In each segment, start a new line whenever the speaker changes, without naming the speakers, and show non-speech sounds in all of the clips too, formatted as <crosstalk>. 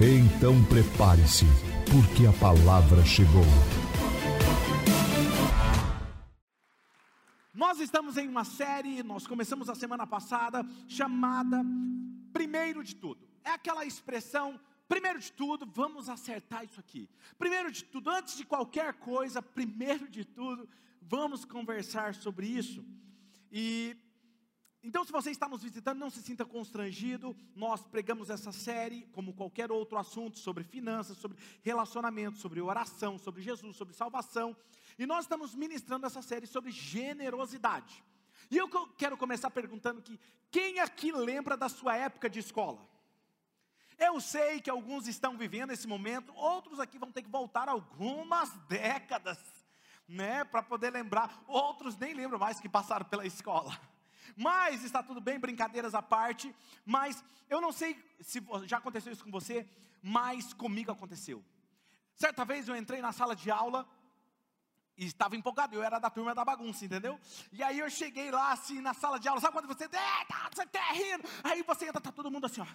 Então prepare-se, porque a palavra chegou.
Nós estamos em uma série, nós começamos a semana passada, chamada Primeiro de Tudo. É aquela expressão, primeiro de tudo, vamos acertar isso aqui. Primeiro de tudo, antes de qualquer coisa, primeiro de tudo, vamos conversar sobre isso. E então, se você está nos visitando, não se sinta constrangido. Nós pregamos essa série, como qualquer outro assunto, sobre finanças, sobre relacionamento, sobre oração, sobre Jesus, sobre salvação. E nós estamos ministrando essa série sobre generosidade. E eu quero começar perguntando que quem aqui lembra da sua época de escola? Eu sei que alguns estão vivendo esse momento, outros aqui vão ter que voltar algumas décadas, né, para poder lembrar. Outros nem lembram mais que passaram pela escola. Mas está tudo bem, brincadeiras à parte. Mas eu não sei se já aconteceu isso com você, mas comigo aconteceu. Certa vez eu entrei na sala de aula e estava empolgado, eu era da turma da bagunça, entendeu? E aí eu cheguei lá assim na sala de aula, sabe quando você, tá, você tá rindo? Aí você entra, tá todo mundo assim, ó,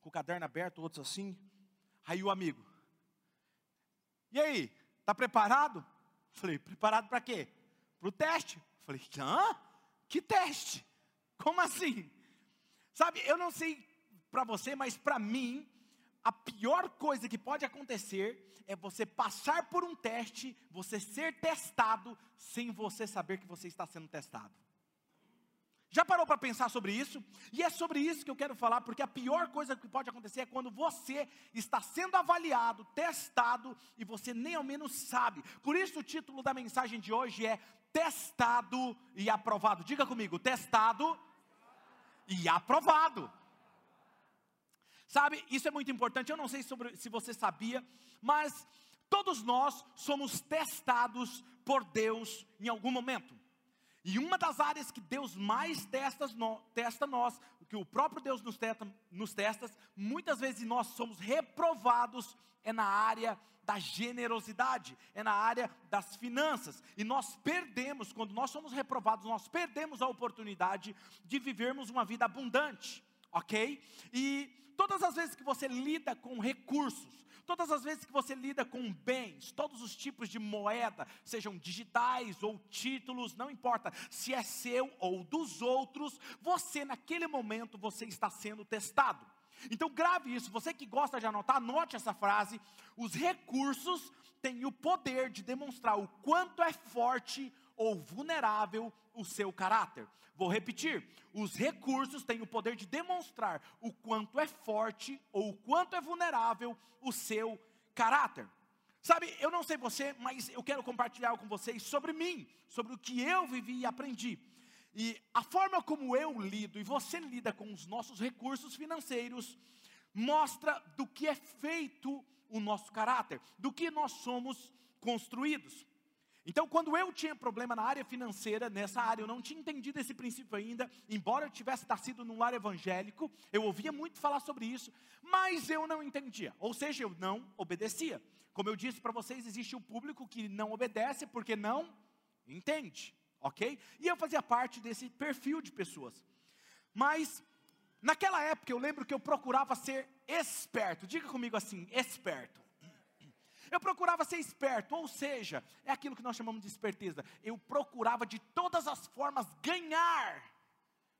com o caderno aberto, outros assim. Aí o amigo, e aí, tá preparado? Falei, preparado para quê? Para o teste. Falei, hã? Que teste? Como assim? Sabe, eu não sei para você, mas para mim, a pior coisa que pode acontecer é você passar por um teste, você ser testado, sem você saber que você está sendo testado. Já parou para pensar sobre isso? E é sobre isso que eu quero falar, porque a pior coisa que pode acontecer é quando você está sendo avaliado, testado, e você nem ao menos sabe. Por isso o título da mensagem de hoje é Testado e aprovado. Diga comigo, testado e aprovado. Sabe, isso é muito importante. Eu não sei sobre, se você sabia, mas todos nós somos testados por Deus em algum momento. E uma das áreas que Deus mais testa, testa nós, que o próprio Deus nos testa, nos testa, muitas vezes nós somos reprovados, é na área da generosidade, é na área das finanças. E nós perdemos, quando nós somos reprovados, nós perdemos a oportunidade de vivermos uma vida abundante, ok? E todas as vezes que você lida com recursos, Todas as vezes que você lida com bens, todos os tipos de moeda, sejam digitais ou títulos, não importa se é seu ou dos outros, você naquele momento você está sendo testado. Então grave isso, você que gosta de anotar, anote essa frase. Os recursos têm o poder de demonstrar o quanto é forte ou vulnerável o seu caráter. Vou repetir: os recursos têm o poder de demonstrar o quanto é forte ou o quanto é vulnerável o seu caráter. Sabe, eu não sei você, mas eu quero compartilhar com vocês sobre mim, sobre o que eu vivi e aprendi. E a forma como eu lido e você lida com os nossos recursos financeiros mostra do que é feito o nosso caráter, do que nós somos construídos. Então, quando eu tinha problema na área financeira, nessa área, eu não tinha entendido esse princípio ainda, embora eu tivesse nascido num lar evangélico, eu ouvia muito falar sobre isso, mas eu não entendia, ou seja, eu não obedecia. Como eu disse para vocês, existe o público que não obedece porque não entende, ok? E eu fazia parte desse perfil de pessoas. Mas, naquela época, eu lembro que eu procurava ser esperto, diga comigo assim, esperto. Eu procurava ser esperto, ou seja, é aquilo que nós chamamos de esperteza. Eu procurava de todas as formas ganhar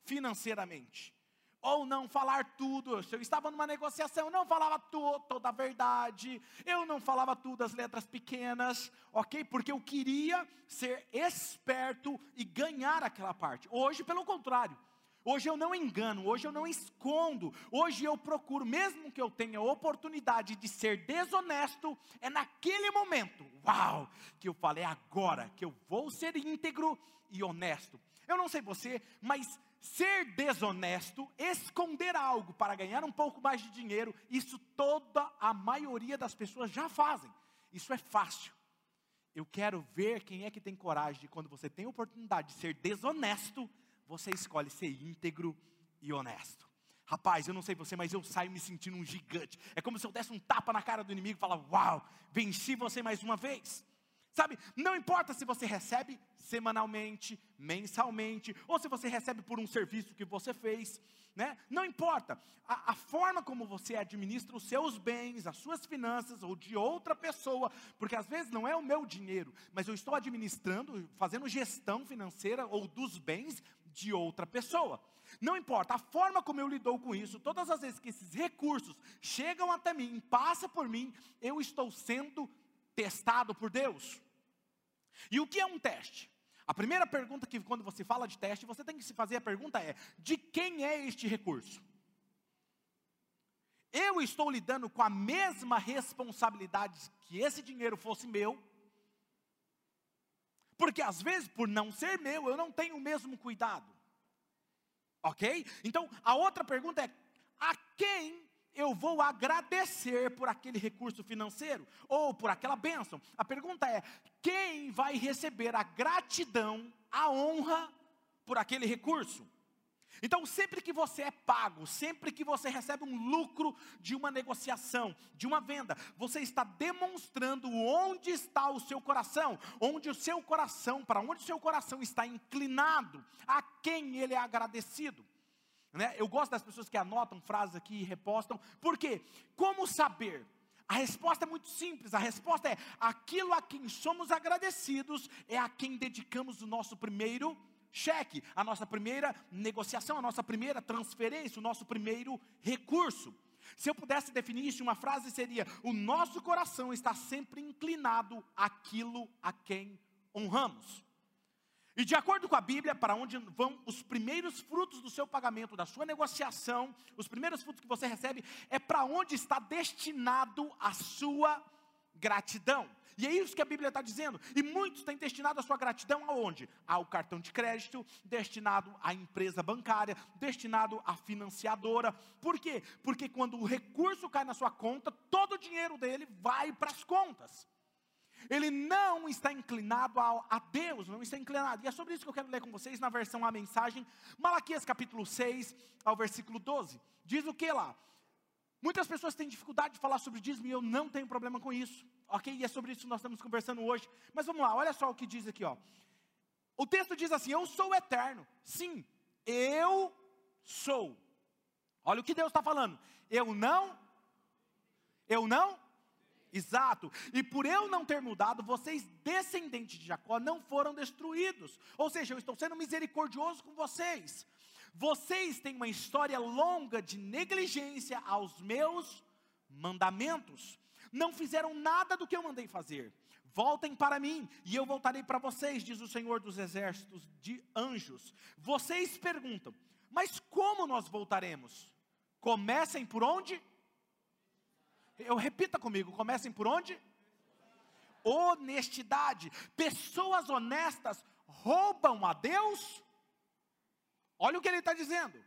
financeiramente. Ou não falar tudo. Eu estava numa negociação, eu não falava tu, toda a verdade. Eu não falava tudo as letras pequenas, ok? Porque eu queria ser esperto e ganhar aquela parte. Hoje, pelo contrário, Hoje eu não engano, hoje eu não escondo, hoje eu procuro, mesmo que eu tenha oportunidade de ser desonesto, é naquele momento, uau, que eu falei, é agora que eu vou ser íntegro e honesto. Eu não sei você, mas ser desonesto, esconder algo para ganhar um pouco mais de dinheiro, isso toda a maioria das pessoas já fazem. Isso é fácil. Eu quero ver quem é que tem coragem quando você tem oportunidade de ser desonesto, você escolhe ser íntegro e honesto. Rapaz, eu não sei você, mas eu saio me sentindo um gigante. É como se eu desse um tapa na cara do inimigo e falar: Uau, venci você mais uma vez. Sabe, não importa se você recebe semanalmente, mensalmente, ou se você recebe por um serviço que você fez, né? Não importa. A, a, forma como você administra os seus bens, as suas finanças, ou de outra pessoa, porque às vezes não é o meu dinheiro, mas eu estou administrando, fazendo gestão financeira ou dos bens de outra pessoa. Não importa, a forma como eu lidou com isso, todas as vezes que esses recursos chegam até mim, passa por mim, eu estou sendo testado por Deus. E o que é um teste? A primeira pergunta que quando você fala de teste, você tem que se fazer a pergunta é: de quem é este recurso? Eu estou lidando com a mesma responsabilidade que esse dinheiro fosse meu? Porque às vezes, por não ser meu, eu não tenho o mesmo cuidado. Ok? Então, a outra pergunta é: a quem eu vou agradecer por aquele recurso financeiro ou por aquela bênção. A pergunta é: quem vai receber a gratidão, a honra por aquele recurso? Então, sempre que você é pago, sempre que você recebe um lucro de uma negociação, de uma venda, você está demonstrando onde está o seu coração, onde o seu coração, para onde o seu coração está inclinado, a quem ele é agradecido. Né? Eu gosto das pessoas que anotam frases aqui e repostam. Por quê? Como saber? A resposta é muito simples. A resposta é: aquilo a quem somos agradecidos é a quem dedicamos o nosso primeiro cheque, a nossa primeira negociação, a nossa primeira transferência, o nosso primeiro recurso. Se eu pudesse definir isso em uma frase, seria: o nosso coração está sempre inclinado àquilo a quem honramos. E de acordo com a Bíblia, para onde vão os primeiros frutos do seu pagamento, da sua negociação, os primeiros frutos que você recebe, é para onde está destinado a sua gratidão. E é isso que a Bíblia está dizendo. E muitos têm destinado a sua gratidão aonde? Ao cartão de crédito, destinado à empresa bancária, destinado à financiadora. Por quê? Porque quando o recurso cai na sua conta, todo o dinheiro dele vai para as contas. Ele não está inclinado a, a, Deus, não está inclinado. E é sobre isso que eu quero ler com vocês na versão A Mensagem, Malaquias capítulo 6, ao versículo 12. Diz o que lá? Muitas pessoas têm dificuldade de falar sobre dízimo e eu não tenho problema com isso. Ok? E é sobre isso que nós estamos conversando hoje. Mas vamos lá, olha só o que diz aqui, ó. O texto diz assim: Eu sou eterno. Sim, eu sou. Olha o que Deus está falando. Eu não, eu não Exato. E por eu não ter mudado, vocês, descendentes de Jacó, não foram destruídos. Ou seja, eu estou sendo misericordioso com vocês. Vocês têm uma história longa de negligência aos meus mandamentos. Não fizeram nada do que eu mandei fazer. Voltem para mim e eu voltarei para vocês, diz o Senhor dos exércitos de anjos. Vocês perguntam, mas como nós voltaremos? Comecem por onde? Eu repita comigo, comecem por onde? Honestidade. Pessoas honestas roubam a Deus. Olha o que ele está dizendo.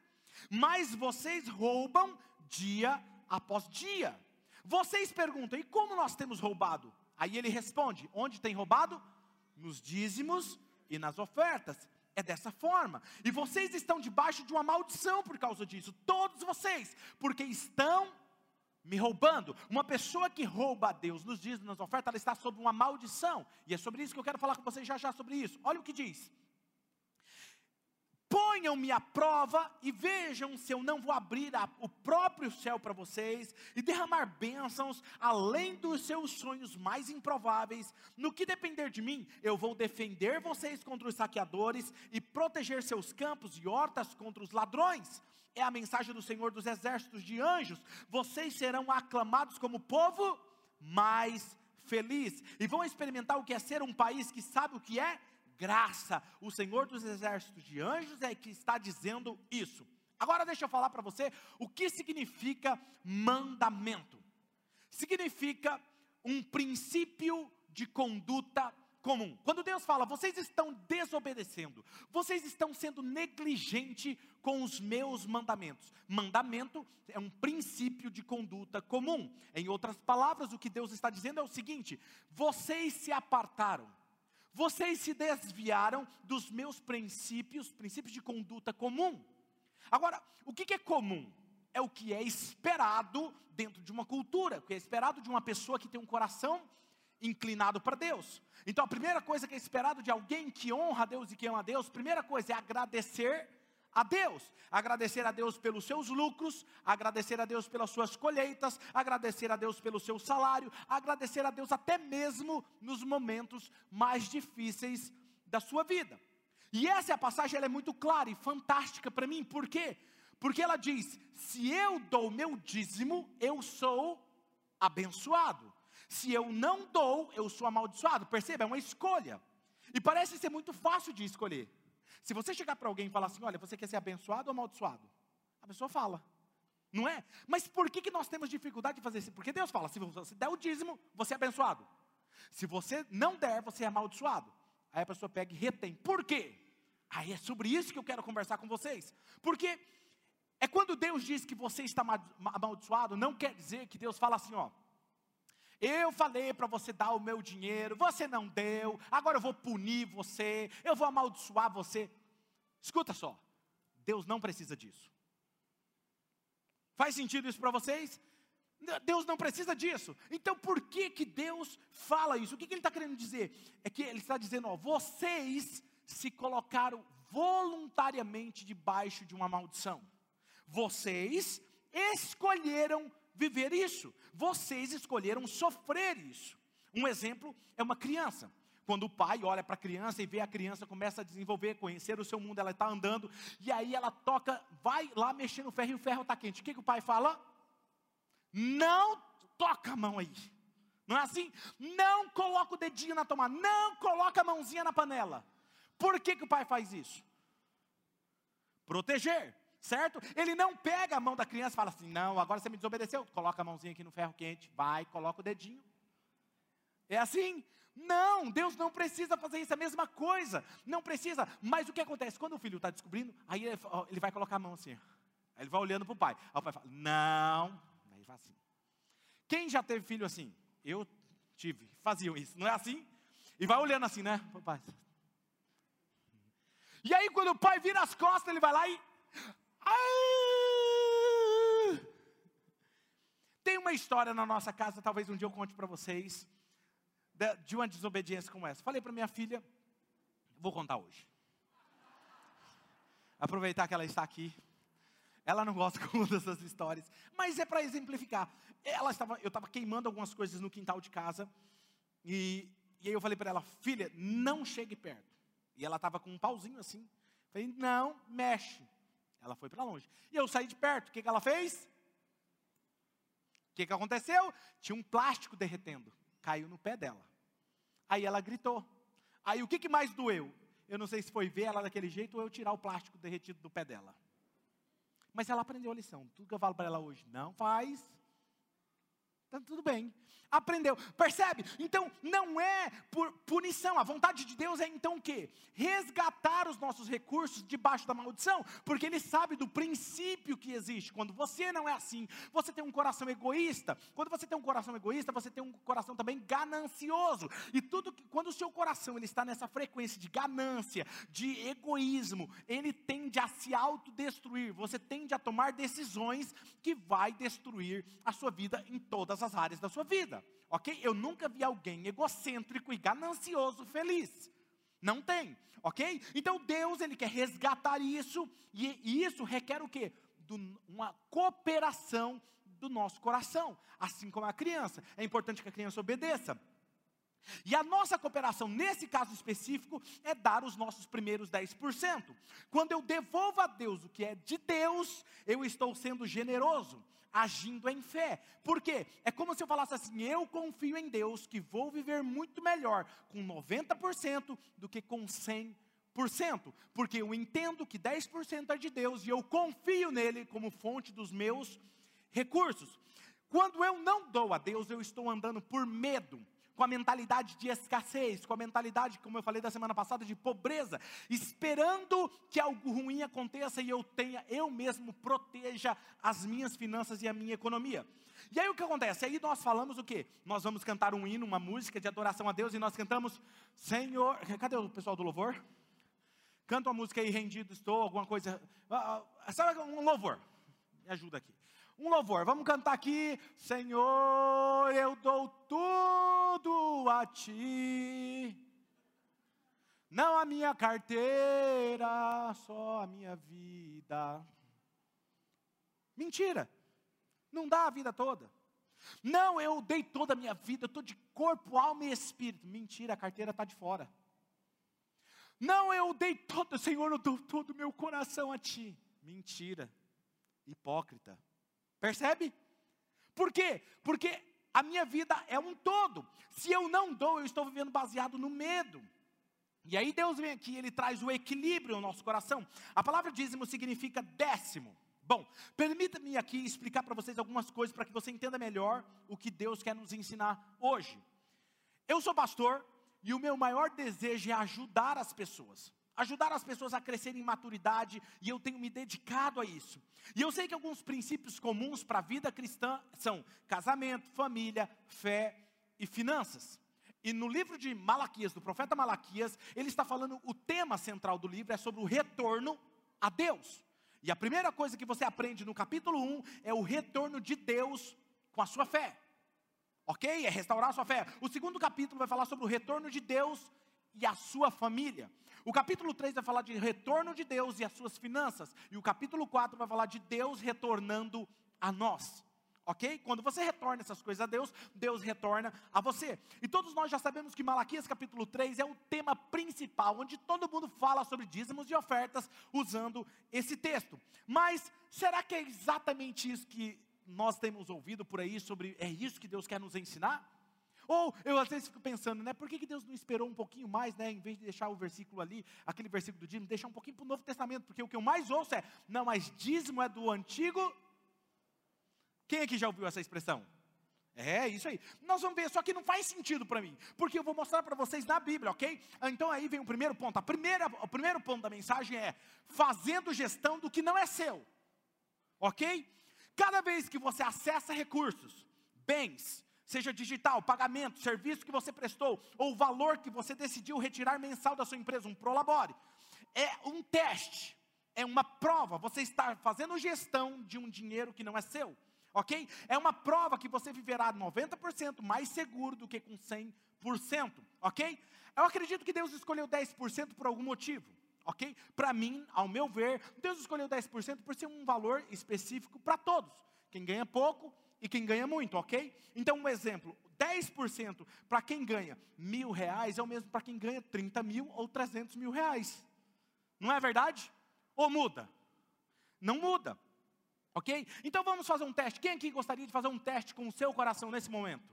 Mas vocês roubam dia após dia. Vocês perguntam, e como nós temos roubado? Aí ele responde: onde tem roubado? Nos dízimos e nas ofertas. É dessa forma. E vocês estão debaixo de uma maldição por causa disso. Todos vocês, porque estão me roubando. Uma pessoa que rouba a Deus nos diz nas ofertas, ela está sob uma maldição. E é sobre isso que eu quero falar com vocês já já sobre isso. Olha o que diz. Ponham-me à prova e vejam se eu não vou abrir a, o próprio céu para vocês e derramar bênçãos além dos seus sonhos mais improváveis. No que depender de mim, eu vou defender vocês contra os saqueadores e proteger seus campos e hortas contra os ladrões é a mensagem do Senhor dos exércitos de anjos. Vocês serão aclamados como povo mais feliz e vão experimentar o que é ser um país que sabe o que é graça. O Senhor dos exércitos de anjos é que está dizendo isso. Agora deixa eu falar para você o que significa mandamento. Significa um princípio de conduta comum. Quando Deus fala, vocês estão desobedecendo, vocês estão sendo negligente com os meus mandamentos. Mandamento é um princípio de conduta comum. Em outras palavras, o que Deus está dizendo é o seguinte: vocês se apartaram. Vocês se desviaram dos meus princípios, princípios de conduta comum. Agora, o que é comum? É o que é esperado dentro de uma cultura, o que é esperado de uma pessoa que tem um coração inclinado para Deus. Então a primeira coisa que é esperado de alguém que honra a Deus e que ama a Deus, primeira coisa é agradecer a Deus, agradecer a Deus pelos seus lucros, agradecer a Deus pelas suas colheitas, agradecer a Deus pelo seu salário, agradecer a Deus até mesmo nos momentos mais difíceis da sua vida. E essa é a passagem, ela é muito clara e fantástica para mim, por quê? Porque ela diz: se eu dou meu dízimo, eu sou abençoado. Se eu não dou, eu sou amaldiçoado. Perceba, é uma escolha. E parece ser muito fácil de escolher. Se você chegar para alguém e falar assim: olha, você quer ser abençoado ou amaldiçoado? A pessoa fala. Não é? Mas por que, que nós temos dificuldade de fazer isso? Porque Deus fala: se você der o dízimo, você é abençoado. Se você não der, você é amaldiçoado. Aí a pessoa pega e retém. Por quê? Aí é sobre isso que eu quero conversar com vocês. Porque é quando Deus diz que você está amaldiçoado, não quer dizer que Deus fala assim, ó. Eu falei para você dar o meu dinheiro, você não deu, agora eu vou punir você, eu vou amaldiçoar você. Escuta só, Deus não precisa disso. Faz sentido isso para vocês? Deus não precisa disso. Então por que que Deus fala isso? O que, que Ele está querendo dizer? É que Ele está dizendo, ó, vocês se colocaram voluntariamente debaixo de uma maldição. Vocês escolheram viver isso. Vocês escolheram sofrer isso. Um exemplo é uma criança. Quando o pai olha para a criança e vê a criança começa a desenvolver, conhecer o seu mundo, ela está andando, e aí ela toca, vai lá mexer no ferro e o ferro está quente. O que, que o pai fala? Não toca a mão aí. Não é assim? Não coloca o dedinho na tomada, não coloca a mãozinha na panela. Por que, que o pai faz isso? Proteger certo? Ele não pega a mão da criança e fala assim: não, agora você me desobedeceu, coloca a mãozinha aqui no ferro quente, vai, coloca o dedinho. É assim? Não, Deus não precisa fazer isso, é a mesma coisa, não precisa. Mas o que acontece? Quando o filho está descobrindo, aí ele, vai colocar a mão assim, aí ele vai olhando para o pai. Aí o pai fala: não, aí ele fala assim. Quem já teve filho assim? Eu tive, faziam isso, não é assim? E vai olhando assim, né? Pai. E aí, quando o pai vira as costas, ele vai lá e ah! Tem uma história na nossa casa, talvez um dia eu conte para vocês, de uma desobediência como essa. Falei para minha filha, vou contar hoje. Aproveitar que ela está aqui. Ela não gosta <laughs> como dessas histórias, mas é para exemplificar. Ela estava, eu estava queimando algumas coisas no quintal de casa e, e aí eu falei para ela, filha, não chegue perto. E ela estava com um pauzinho assim. Falei, não, mexe. Ela foi para longe. E eu saí de perto. O que, que ela fez? O que, que aconteceu? Tinha um plástico derretendo. Caiu no pé dela. Aí ela gritou. Aí o que, que mais doeu? Eu não sei se foi ver ela daquele jeito ou eu tirar o plástico derretido do pé dela. Mas ela aprendeu a lição. Tudo que eu falo para ela hoje, não faz. Então, tudo bem aprendeu. Percebe? Então, não é por punição. A vontade de Deus é então o quê? Resgatar os nossos recursos debaixo da maldição, porque Ele sabe do princípio que existe. Quando você não é assim, você tem um coração egoísta. Quando você tem um coração egoísta, você tem um coração também ganancioso. E tudo que, quando o seu coração ele está nessa frequência de ganância, de egoísmo, ele tende a se autodestruir. Você tende a tomar decisões que vai destruir a sua vida em todas as áreas da sua vida ok? Eu nunca vi alguém egocêntrico e ganancioso feliz. Não tem, ok? Então Deus, Ele quer resgatar isso, e, e isso requer o quê? Do, uma cooperação do nosso coração, assim como a criança. É importante que a criança obedeça. E a nossa cooperação, nesse caso específico, é dar os nossos primeiros 10%. Quando eu devolvo a Deus o que é de Deus, eu estou sendo generoso agindo em fé. Por quê? É como se eu falasse assim: eu confio em Deus que vou viver muito melhor com 90% do que com 100%. Porque eu entendo que 10% é de Deus e eu confio nele como fonte dos meus recursos. Quando eu não dou a Deus, eu estou andando por medo, com a mentalidade de escassez, com a mentalidade, como eu falei da semana passada, de pobreza, esperando que algo ruim aconteça e eu tenha, eu mesmo proteja as minhas finanças e a minha economia. E aí o que acontece? Aí nós falamos o quê? Nós vamos cantar um hino, uma música de adoração a Deus e nós cantamos, Senhor. Cadê o pessoal do louvor? Canta uma música aí, rendido estou, alguma coisa. Uh, sabe um louvor? Me ajuda aqui. Um louvor, vamos cantar aqui. Senhor, eu dou tudo a ti. Não a minha carteira, só a minha vida. Mentira. Não dá a vida toda. Não, eu dei toda a minha vida, eu estou de corpo, alma e espírito. Mentira, a carteira está de fora. Não, eu dei todo, Senhor, eu dou todo o meu coração a Ti. Mentira, hipócrita. Percebe? Por quê? Porque a minha vida é um todo. Se eu não dou, eu estou vivendo baseado no medo. E aí Deus vem aqui, Ele traz o equilíbrio no nosso coração. A palavra dízimo significa décimo. Bom, permita-me aqui explicar para vocês algumas coisas para que você entenda melhor o que Deus quer nos ensinar hoje. Eu sou pastor e o meu maior desejo é ajudar as pessoas. Ajudar as pessoas a crescerem em maturidade, e eu tenho me dedicado a isso. E eu sei que alguns princípios comuns para a vida cristã são casamento, família, fé e finanças. E no livro de Malaquias, do profeta Malaquias, ele está falando, o tema central do livro é sobre o retorno a Deus. E a primeira coisa que você aprende no capítulo 1 é o retorno de Deus com a sua fé. Ok? É restaurar a sua fé. O segundo capítulo vai falar sobre o retorno de Deus e a sua família. O capítulo 3 vai falar de retorno de Deus e as suas finanças. E o capítulo 4 vai falar de Deus retornando a nós ok? Quando você retorna essas coisas a Deus, Deus retorna a você. E todos nós já sabemos que Malaquias capítulo 3 é o tema principal, onde todo mundo fala sobre dízimos e ofertas usando esse texto. Mas será que é exatamente isso que nós temos ouvido por aí sobre é isso que Deus quer nos ensinar? Ou eu às vezes fico pensando, né, por que, que Deus não esperou um pouquinho mais, né, em vez de deixar o versículo ali, aquele versículo do dízimo, deixar um pouquinho para o Novo Testamento, porque o que eu mais ouço é, não, mas dízimo é do Antigo quem aqui já ouviu essa expressão? É isso aí. Nós vamos ver, só que não faz sentido para mim, porque eu vou mostrar para vocês na Bíblia, ok? Então aí vem o primeiro ponto. A primeira, o primeiro ponto da mensagem é fazendo gestão do que não é seu, ok? Cada vez que você acessa recursos, bens, seja digital, pagamento, serviço que você prestou, ou o valor que você decidiu retirar mensal da sua empresa, um prolabore, é um teste, é uma prova. Você está fazendo gestão de um dinheiro que não é seu ok? É uma prova que você viverá 90% mais seguro do que com 100%, ok? Eu acredito que Deus escolheu 10% por algum motivo, ok? Para mim, ao meu ver, Deus escolheu 10% por ser um valor específico para todos, quem ganha pouco e quem ganha muito, ok? Então, um exemplo, 10% para quem ganha mil reais é o mesmo para quem ganha 30 mil ou 300 mil reais, não é verdade? Ou muda? Não muda. Ok? Então vamos fazer um teste. Quem aqui gostaria de fazer um teste com o seu coração nesse momento?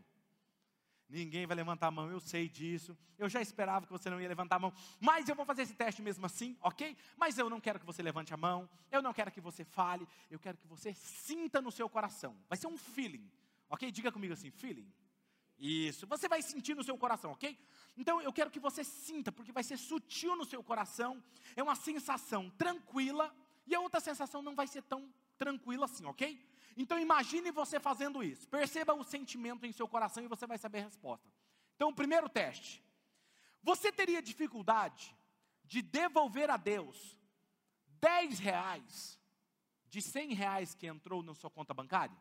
Ninguém vai levantar a mão, eu sei disso. Eu já esperava que você não ia levantar a mão, mas eu vou fazer esse teste mesmo assim, ok? Mas eu não quero que você levante a mão, eu não quero que você fale, eu quero que você sinta no seu coração. Vai ser um feeling, ok? Diga comigo assim: feeling. Isso, você vai sentir no seu coração, ok? Então eu quero que você sinta, porque vai ser sutil no seu coração, é uma sensação tranquila, e a outra sensação não vai ser tão tranquilo assim, ok? Então imagine você fazendo isso. Perceba o sentimento em seu coração e você vai saber a resposta. Então, o primeiro teste. Você teria dificuldade de devolver a Deus 10 reais de 100 reais que entrou na sua conta bancária?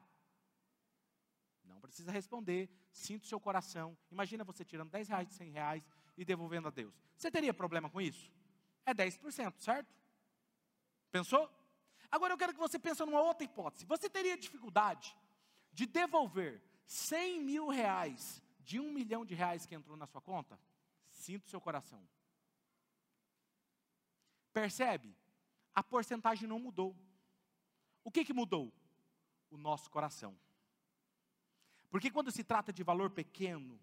Não precisa responder. Sinta o seu coração. Imagina você tirando 10 reais de 100 reais e devolvendo a Deus. Você teria problema com isso? É 10%, certo? Pensou? Agora eu quero que você pense numa outra hipótese. Você teria dificuldade de devolver 100 mil reais de um milhão de reais que entrou na sua conta? Sinta o seu coração. Percebe? A porcentagem não mudou. O que, que mudou? O nosso coração. Porque quando se trata de valor pequeno,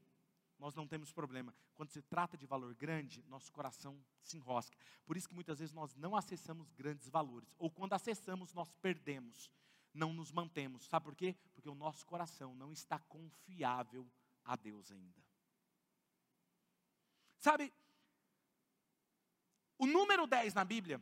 nós não temos problema. Quando se trata de valor grande, nosso coração se enrosca. Por isso que muitas vezes nós não acessamos grandes valores. Ou quando acessamos, nós perdemos. Não nos mantemos. Sabe por quê? Porque o nosso coração não está confiável a Deus ainda. Sabe, o número 10 na Bíblia,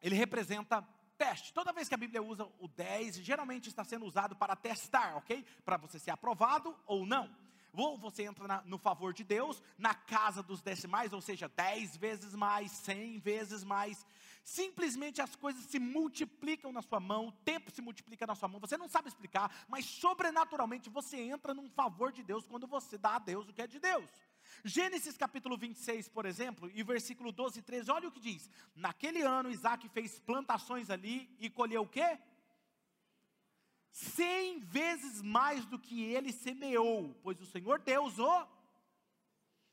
ele representa teste. Toda vez que a Bíblia usa o 10, geralmente está sendo usado para testar, ok? Para você ser aprovado ou não. Ou você entra na, no favor de Deus, na casa dos decimais, ou seja, 10 vezes mais, 100 vezes mais. Simplesmente as coisas se multiplicam na sua mão, o tempo se multiplica na sua mão. Você não sabe explicar, mas sobrenaturalmente você entra num favor de Deus quando você dá a Deus o que é de Deus. Gênesis capítulo 26, por exemplo, e versículo 12 e 13, olha o que diz: Naquele ano Isaac fez plantações ali e colheu o quê? Cem vezes mais do que ele semeou, pois o Senhor Deus o.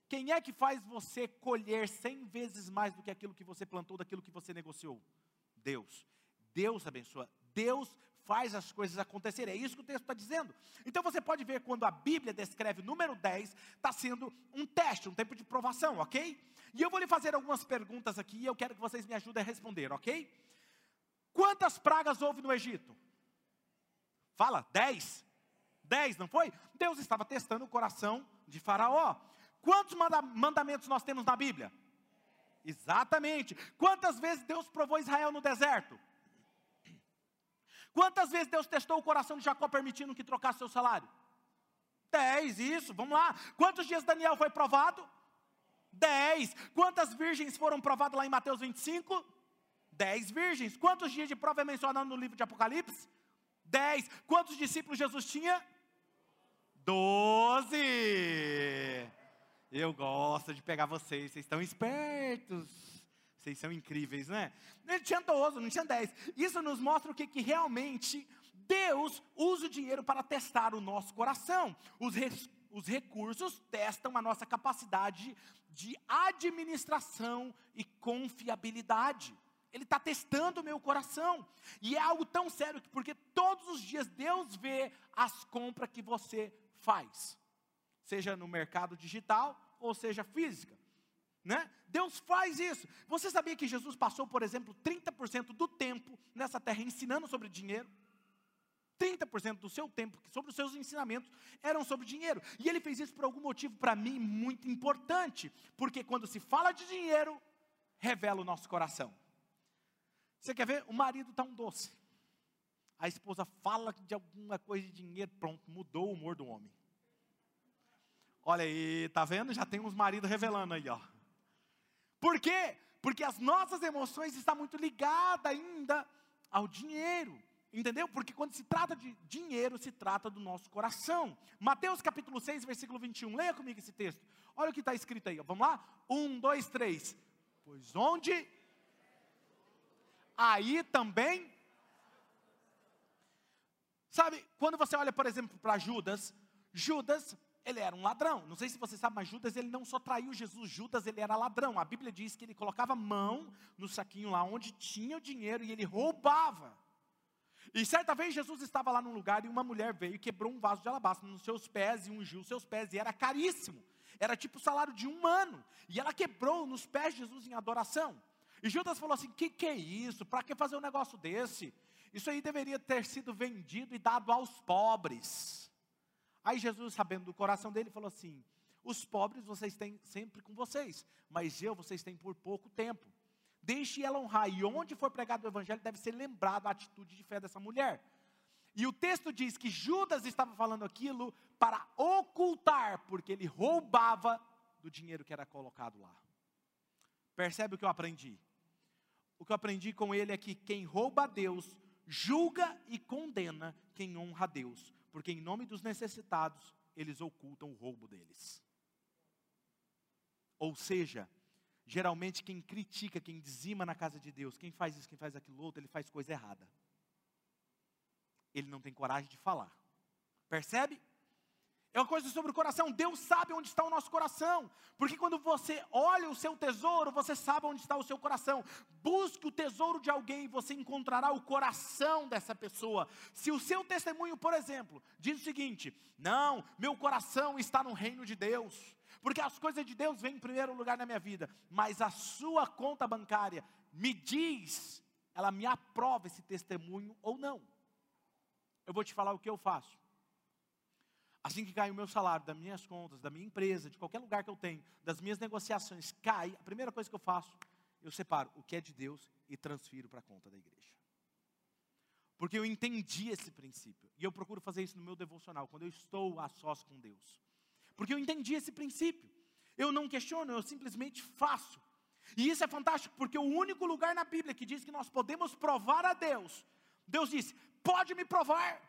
Quem é que faz você colher cem vezes mais do que aquilo que você plantou, daquilo que você negociou? Deus. Deus abençoa. Deus faz as coisas acontecerem. É isso que o texto está dizendo. Então você pode ver quando a Bíblia descreve o número 10, está sendo um teste, um tempo de provação, ok? E eu vou lhe fazer algumas perguntas aqui e eu quero que vocês me ajudem a responder, ok? Quantas pragas houve no Egito? Fala, 10. 10, não foi? Deus estava testando o coração de Faraó. Quantos mandamentos nós temos na Bíblia? Exatamente. Quantas vezes Deus provou Israel no deserto? Quantas vezes Deus testou o coração de Jacó permitindo que trocasse seu salário? Dez, isso, vamos lá. Quantos dias Daniel foi provado? Dez. Quantas virgens foram provadas lá em Mateus 25? Dez virgens. Quantos dias de prova é mencionado no livro de Apocalipse? Dez. Quantos discípulos Jesus tinha? Doze. Eu gosto de pegar vocês, vocês estão espertos. Vocês são incríveis, né? Ele tinha 12, não tinha 10. Isso nos mostra o que, que realmente Deus usa o dinheiro para testar o nosso coração. Os, os recursos testam a nossa capacidade de administração e confiabilidade. Ele está testando o meu coração. E é algo tão sério, porque todos os dias Deus vê as compras que você faz, seja no mercado digital ou seja física. Né? Deus faz isso. Você sabia que Jesus passou, por exemplo, 30% do tempo nessa terra ensinando sobre dinheiro? 30% do seu tempo, sobre os seus ensinamentos, eram sobre dinheiro. E ele fez isso por algum motivo, para mim, muito importante. Porque quando se fala de dinheiro, revela o nosso coração. Você quer ver? O marido está um doce. A esposa fala de alguma coisa de dinheiro, pronto, mudou o humor do homem. Olha aí, tá vendo? Já tem uns maridos revelando aí, ó. Por quê? Porque as nossas emoções estão muito ligadas ainda ao dinheiro. Entendeu? Porque quando se trata de dinheiro, se trata do nosso coração. Mateus capítulo 6, versículo 21. Leia comigo esse texto. Olha o que está escrito aí. Ó. Vamos lá? Um, dois, três. Pois onde? Aí também. Sabe, quando você olha, por exemplo, para Judas, Judas ele era um ladrão. Não sei se você sabe, mas Judas ele não só traiu Jesus, Judas ele era ladrão. A Bíblia diz que ele colocava mão no saquinho lá onde tinha o dinheiro e ele roubava. E certa vez Jesus estava lá num lugar e uma mulher veio e quebrou um vaso de alabastro nos seus pés e ungiu os seus pés e era caríssimo. Era tipo o salário de um ano. E ela quebrou nos pés de Jesus em adoração. E Judas falou assim: "Que que é isso? Para que fazer um negócio desse? Isso aí deveria ter sido vendido e dado aos pobres." Aí Jesus, sabendo do coração dele, falou assim: Os pobres vocês têm sempre com vocês, mas eu vocês têm por pouco tempo. Deixe ela honrar, e onde for pregado o evangelho deve ser lembrado a atitude de fé dessa mulher. E o texto diz que Judas estava falando aquilo para ocultar, porque ele roubava do dinheiro que era colocado lá. Percebe o que eu aprendi? O que eu aprendi com ele é que quem rouba a Deus julga e condena quem honra a Deus porque em nome dos necessitados, eles ocultam o roubo deles. Ou seja, geralmente quem critica, quem dizima na casa de Deus, quem faz isso, quem faz aquilo outro, ele faz coisa errada. Ele não tem coragem de falar. Percebe? É uma coisa sobre o coração. Deus sabe onde está o nosso coração. Porque quando você olha o seu tesouro, você sabe onde está o seu coração. Busque o tesouro de alguém e você encontrará o coração dessa pessoa. Se o seu testemunho, por exemplo, diz o seguinte: Não, meu coração está no reino de Deus. Porque as coisas de Deus vêm em primeiro lugar na minha vida. Mas a sua conta bancária me diz, ela me aprova esse testemunho ou não. Eu vou te falar o que eu faço Assim que cai o meu salário, das minhas contas, da minha empresa, de qualquer lugar que eu tenho, das minhas negociações, cai, a primeira coisa que eu faço, eu separo o que é de Deus e transfiro para a conta da igreja. Porque eu entendi esse princípio. E eu procuro fazer isso no meu devocional, quando eu estou a sós com Deus. Porque eu entendi esse princípio. Eu não questiono, eu simplesmente faço. E isso é fantástico, porque o único lugar na Bíblia que diz que nós podemos provar a Deus, Deus disse: pode me provar.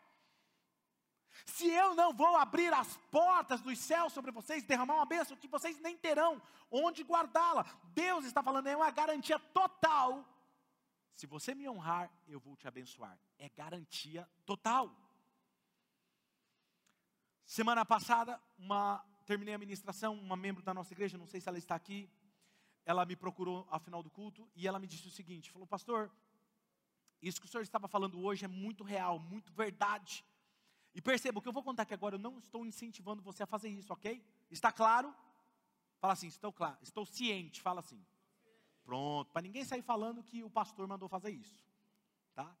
Se eu não vou abrir as portas dos céus sobre vocês, derramar uma bênção que vocês nem terão onde guardá-la. Deus está falando, é uma garantia total. Se você me honrar, eu vou te abençoar. É garantia total. Semana passada, uma, terminei a ministração, uma membro da nossa igreja, não sei se ela está aqui, ela me procurou ao final do culto e ela me disse o seguinte: falou, pastor, isso que o senhor estava falando hoje é muito real, muito verdade. E perceba, o que eu vou contar aqui agora, eu não estou incentivando você a fazer isso, ok? Está claro? Fala assim, estou claro, estou ciente, fala assim. Pronto, para ninguém sair falando que o pastor mandou fazer isso, tá?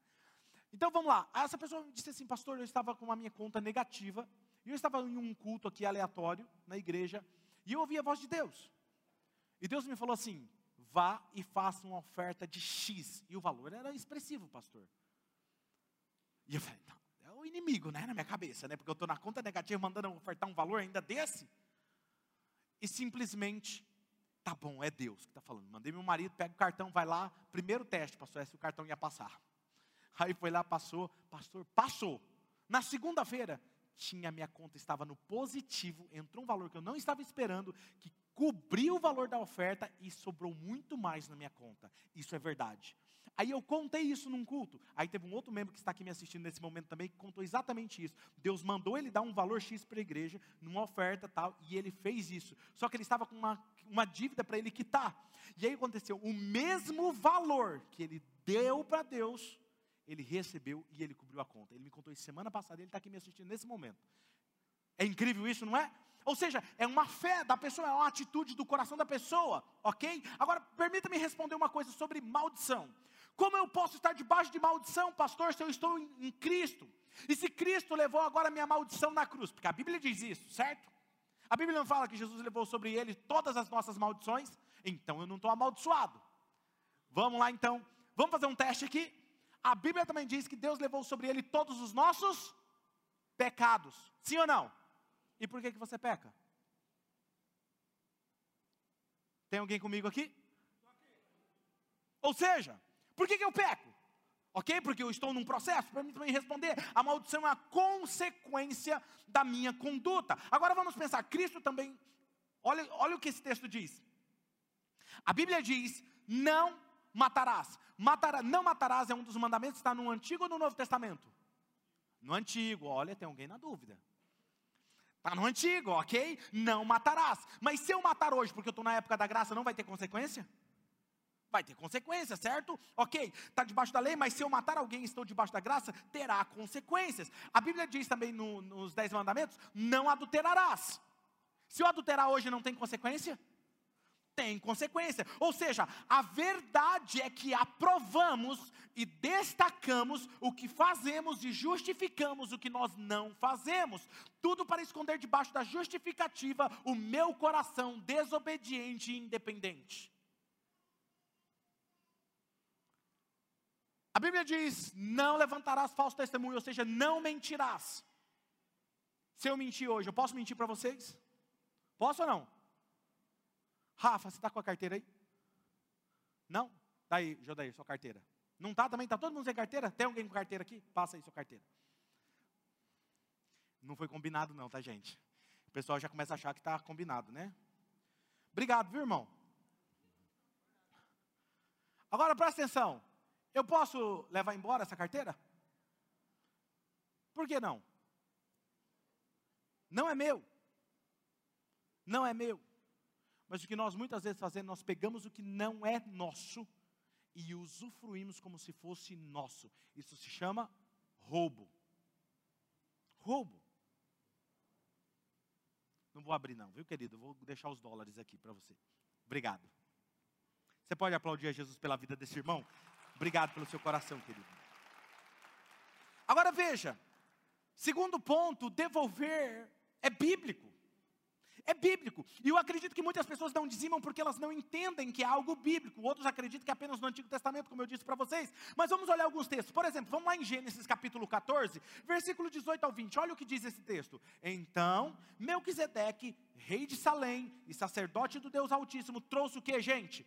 Então vamos lá. Essa pessoa me disse assim, pastor, eu estava com a minha conta negativa, e eu estava em um culto aqui aleatório, na igreja, e eu ouvi a voz de Deus. E Deus me falou assim: vá e faça uma oferta de X. E o valor era expressivo, pastor. E eu falei, não, o inimigo, né, na minha cabeça, né? Porque eu estou na conta negativa mandando ofertar um valor ainda desse. E simplesmente, tá bom, é Deus que está falando. Mandei meu marido, pega o cartão, vai lá, primeiro teste, pastor, é se o cartão ia passar. <laughs> Aí foi lá, passou, pastor, passou. Na segunda-feira, tinha minha conta estava no positivo, entrou um valor que eu não estava esperando, que cobriu o valor da oferta e sobrou muito mais na minha conta. Isso é verdade. Aí eu contei isso num culto. Aí teve um outro membro que está aqui me assistindo nesse momento também que contou exatamente isso. Deus mandou ele dar um valor X para a igreja, numa oferta tal, e ele fez isso. Só que ele estava com uma, uma dívida para ele quitar. E aí aconteceu, o mesmo valor que ele deu para Deus, ele recebeu e ele cobriu a conta. Ele me contou isso semana passada, ele está aqui me assistindo nesse momento. É incrível isso, não é? Ou seja, é uma fé da pessoa, é uma atitude do coração da pessoa, ok? Agora, permita-me responder uma coisa sobre maldição. Como eu posso estar debaixo de maldição, pastor, se eu estou em, em Cristo? E se Cristo levou agora a minha maldição na cruz? Porque a Bíblia diz isso, certo? A Bíblia não fala que Jesus levou sobre ele todas as nossas maldições, então eu não estou amaldiçoado. Vamos lá então, vamos fazer um teste aqui. A Bíblia também diz que Deus levou sobre ele todos os nossos pecados. Sim ou não? E por que, que você peca? Tem alguém comigo aqui? Ou seja, por que, que eu peco? Ok? Porque eu estou num processo, permita me responder. A maldição é a consequência da minha conduta. Agora vamos pensar, Cristo também, olha, olha o que esse texto diz. A Bíblia diz: não matarás. Matará, não matarás é um dos mandamentos, está no Antigo ou no Novo Testamento? No Antigo, olha, tem alguém na dúvida. Está no Antigo, ok? Não matarás. Mas se eu matar hoje, porque eu estou na época da graça, não vai ter consequência? Vai ter consequência, certo? Ok, está debaixo da lei, mas se eu matar alguém e estou debaixo da graça, terá consequências. A Bíblia diz também no, nos Dez Mandamentos: não adulterarás. Se eu adulterar hoje, não tem consequência? tem consequência. Ou seja, a verdade é que aprovamos e destacamos o que fazemos e justificamos o que nós não fazemos. Tudo para esconder debaixo da justificativa o meu coração desobediente e independente. A Bíblia diz: não levantarás falso testemunho, ou seja, não mentirás. Se eu mentir hoje, eu posso mentir para vocês? Posso ou não? Rafa, você está com a carteira aí? Não? Daí, tá Jodair, sua carteira. Não está também? Está todo mundo sem carteira? Tem alguém com carteira aqui? Passa aí sua carteira. Não foi combinado não, tá gente? O pessoal já começa a achar que está combinado, né? Obrigado, viu irmão? Agora presta atenção. Eu posso levar embora essa carteira? Por que não? Não é meu. Não é meu. Mas o que nós muitas vezes fazemos, nós pegamos o que não é nosso e usufruímos como se fosse nosso. Isso se chama roubo. Roubo. Não vou abrir não, viu querido? Vou deixar os dólares aqui para você. Obrigado. Você pode aplaudir a Jesus pela vida desse irmão? Obrigado pelo seu coração, querido. Agora veja, segundo ponto, devolver É bíblico. É bíblico. E eu acredito que muitas pessoas não dizimam porque elas não entendem que é algo bíblico. Outros acreditam que é apenas no Antigo Testamento, como eu disse para vocês. Mas vamos olhar alguns textos. Por exemplo, vamos lá em Gênesis capítulo 14, versículo 18 ao 20. Olha o que diz esse texto. Então, Melquisedeque, rei de Salém e sacerdote do Deus Altíssimo, trouxe o que, gente?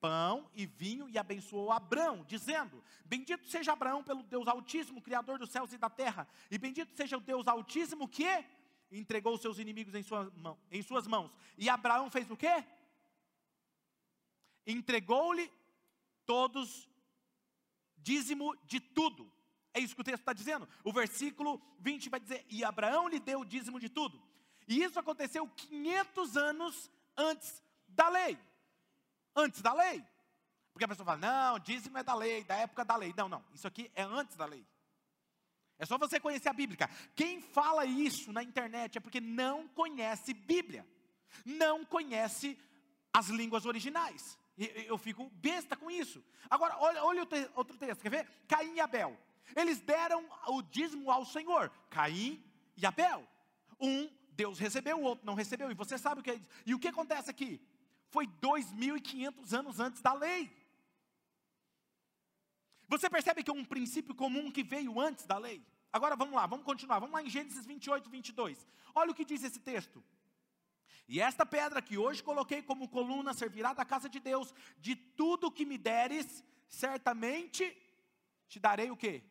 Pão e vinho e abençoou Abraão, dizendo: Bendito seja Abraão pelo Deus Altíssimo, Criador dos céus e da terra, e bendito seja o Deus Altíssimo que entregou seus inimigos em, sua mão, em suas mãos. E Abraão fez o quê? Entregou-lhe todos dízimo de tudo. É isso que o texto está dizendo. O versículo 20 vai dizer: E Abraão lhe deu o dízimo de tudo. E isso aconteceu 500 anos antes da lei. Antes da lei. Porque a pessoa fala: Não, dízimo é da lei, da época da lei. Não, não. Isso aqui é antes da lei. É só você conhecer a Bíblia. Quem fala isso na internet é porque não conhece Bíblia, não conhece as línguas originais. Eu fico besta com isso. Agora, olha, olha outro texto, quer ver? Caim e Abel. Eles deram o dízimo ao Senhor. Caim e Abel. Um, Deus recebeu, o outro não recebeu. E você sabe o que é isso. E o que acontece aqui? Foi 2.500 anos antes da lei. Você percebe que é um princípio comum que veio antes da lei? Agora vamos lá, vamos continuar. Vamos lá em Gênesis 28, 22. Olha o que diz esse texto. E esta pedra que hoje coloquei como coluna servirá da casa de Deus. De tudo que me deres, certamente te darei o quê?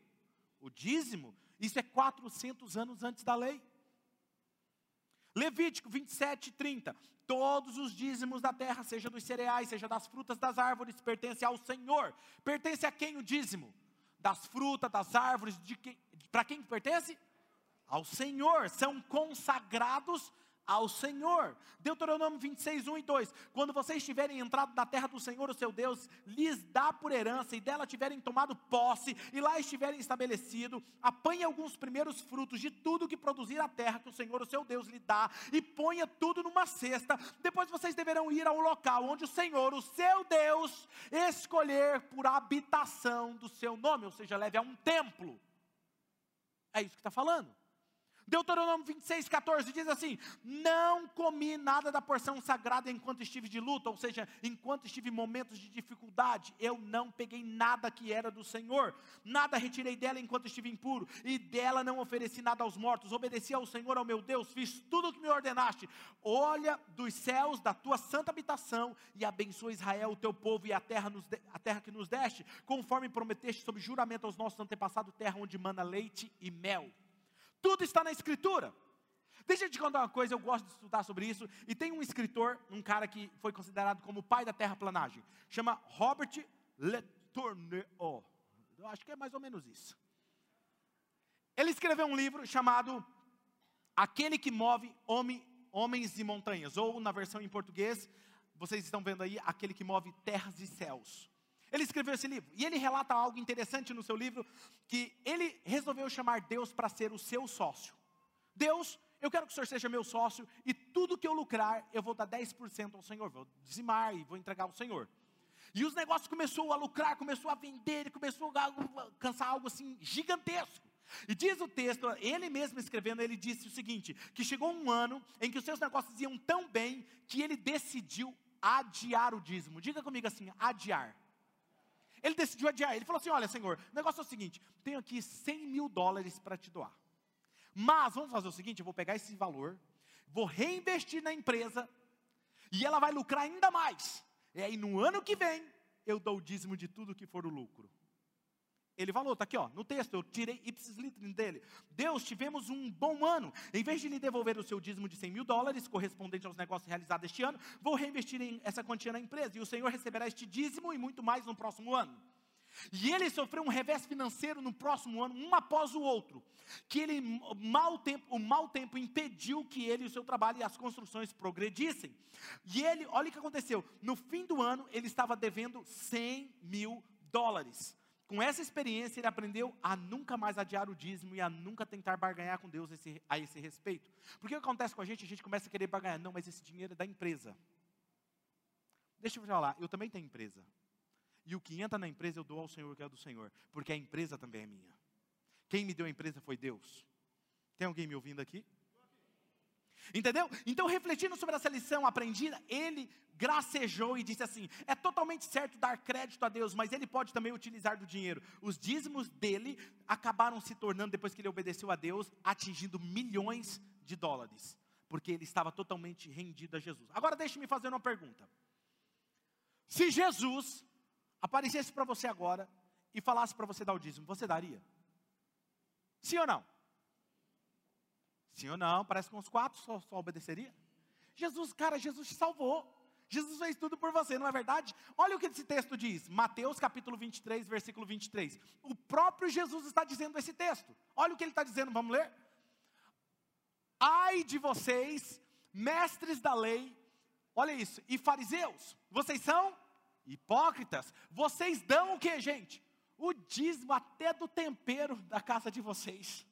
O dízimo. Isso é 400 anos antes da lei. Levítico 27, 30. Todos os dízimos da terra, seja dos cereais, seja das frutas das árvores, pertence ao Senhor. Pertence a quem o dízimo? Das frutas, das árvores, de quem, para quem pertence? Ao Senhor. São consagrados ao Senhor. Deuteronômio 26, 1 e 2. Quando vocês tiverem entrado na terra do Senhor, o seu Deus, lhes dá por herança, e dela tiverem tomado posse, e lá estiverem estabelecido, apanhe alguns primeiros frutos de tudo que produzir a terra que o Senhor, o seu Deus, lhe dá, e ponha tudo numa cesta. Depois vocês deverão ir ao local onde o Senhor, o seu Deus, escolher por habitação do seu nome, ou seja, leve a um templo. É isso que está falando. Deuteronômio 26, 14 diz assim: Não comi nada da porção sagrada enquanto estive de luta, ou seja, enquanto estive em momentos de dificuldade, eu não peguei nada que era do Senhor, nada retirei dela enquanto estive impuro, e dela não ofereci nada aos mortos, obedeci ao Senhor, ao meu Deus, fiz tudo o que me ordenaste. Olha dos céus da tua santa habitação e abençoa Israel, o teu povo, e a terra, nos de, a terra que nos deste, conforme prometeste sob juramento aos nossos antepassados, terra onde mana leite e mel. Tudo está na Escritura. Deixa eu te contar uma coisa, eu gosto de estudar sobre isso. E tem um escritor, um cara que foi considerado como o pai da terraplanagem, chama Robert Letourneau. Eu acho que é mais ou menos isso. Ele escreveu um livro chamado Aquele que Move Homens e Montanhas, ou na versão em português, vocês estão vendo aí, Aquele que Move Terras e Céus. Ele escreveu esse livro e ele relata algo interessante no seu livro que ele resolveu chamar Deus para ser o seu sócio. Deus, eu quero que o Senhor seja meu sócio e tudo que eu lucrar, eu vou dar 10% ao Senhor, vou dizimar e vou entregar ao Senhor. E os negócios começou a lucrar, começou a vender, ele começou a alcançar algo assim gigantesco. E diz o texto, ele mesmo escrevendo, ele disse o seguinte: que chegou um ano em que os seus negócios iam tão bem que ele decidiu adiar o dízimo. Diga comigo assim: adiar. Ele decidiu adiar. Ele falou assim: Olha, Senhor, o negócio é o seguinte: tenho aqui 100 mil dólares para te doar. Mas vamos fazer o seguinte: eu vou pegar esse valor, vou reinvestir na empresa, e ela vai lucrar ainda mais. E aí no ano que vem, eu dou o dízimo de tudo que for o lucro. Ele falou, está aqui ó, no texto, eu tirei ipsis litteris dele. Deus, tivemos um bom ano. Em vez de lhe devolver o seu dízimo de 100 mil dólares, correspondente aos negócios realizados este ano, vou reinvestir em essa quantia na empresa. E o Senhor receberá este dízimo e muito mais no próximo ano. E ele sofreu um revés financeiro no próximo ano, um após o outro. Que ele, mau tempo, o mau tempo impediu que ele, o seu trabalho e as construções progredissem. E ele, olha o que aconteceu: no fim do ano, ele estava devendo 100 mil dólares. Com essa experiência, ele aprendeu a nunca mais adiar o dízimo e a nunca tentar barganhar com Deus esse, a esse respeito. Porque o que acontece com a gente? A gente começa a querer barganhar. Não, mas esse dinheiro é da empresa. Deixa eu falar, eu também tenho empresa. E o que entra na empresa eu dou ao Senhor que é do Senhor. Porque a empresa também é minha. Quem me deu a empresa foi Deus. Tem alguém me ouvindo aqui? Entendeu? Então, refletindo sobre essa lição aprendida, ele gracejou e disse assim: é totalmente certo dar crédito a Deus, mas ele pode também utilizar do dinheiro. Os dízimos dele acabaram se tornando, depois que ele obedeceu a Deus, atingindo milhões de dólares, porque ele estava totalmente rendido a Jesus. Agora, deixe-me fazer uma pergunta: se Jesus aparecesse para você agora e falasse para você dar o dízimo, você daria? Sim ou não? Sim ou não? Parece que uns quatro só, só obedeceria. Jesus, cara, Jesus te salvou. Jesus fez tudo por você, não é verdade? Olha o que esse texto diz, Mateus capítulo 23, versículo 23. O próprio Jesus está dizendo esse texto. Olha o que ele está dizendo, vamos ler? Ai de vocês, mestres da lei, olha isso, e fariseus, vocês são hipócritas, vocês dão o que, gente? O dízimo até do tempero da casa de vocês.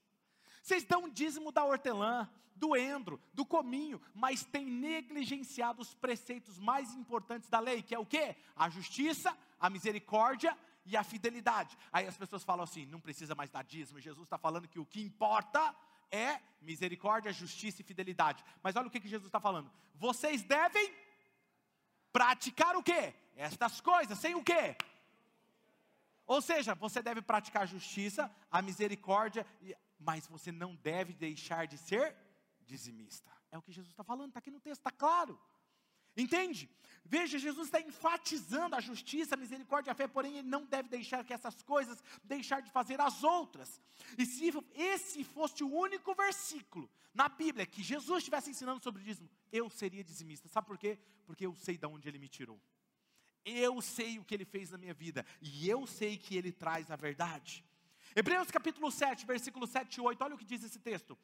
Vocês dão dízimo da hortelã, do endro, do cominho, mas têm negligenciado os preceitos mais importantes da lei, que é o quê? A justiça, a misericórdia e a fidelidade. Aí as pessoas falam assim: não precisa mais dar dízimo. Jesus está falando que o que importa é misericórdia, justiça e fidelidade. Mas olha o que, que Jesus está falando: vocês devem praticar o quê? Estas coisas, sem o quê? Ou seja, você deve praticar a justiça, a misericórdia, mas você não deve deixar de ser dizimista. É o que Jesus está falando, está aqui no texto, está claro. Entende? Veja, Jesus está enfatizando a justiça, a misericórdia e a fé, porém ele não deve deixar que essas coisas deixar de fazer as outras. E se esse fosse o único versículo na Bíblia que Jesus estivesse ensinando sobre o dízimo, eu seria dizimista. Sabe por quê? Porque eu sei de onde ele me tirou. Eu sei o que ele fez na minha vida e eu sei que ele traz a verdade. Hebreus capítulo 7, versículo 7 e 8, olha o que diz esse texto.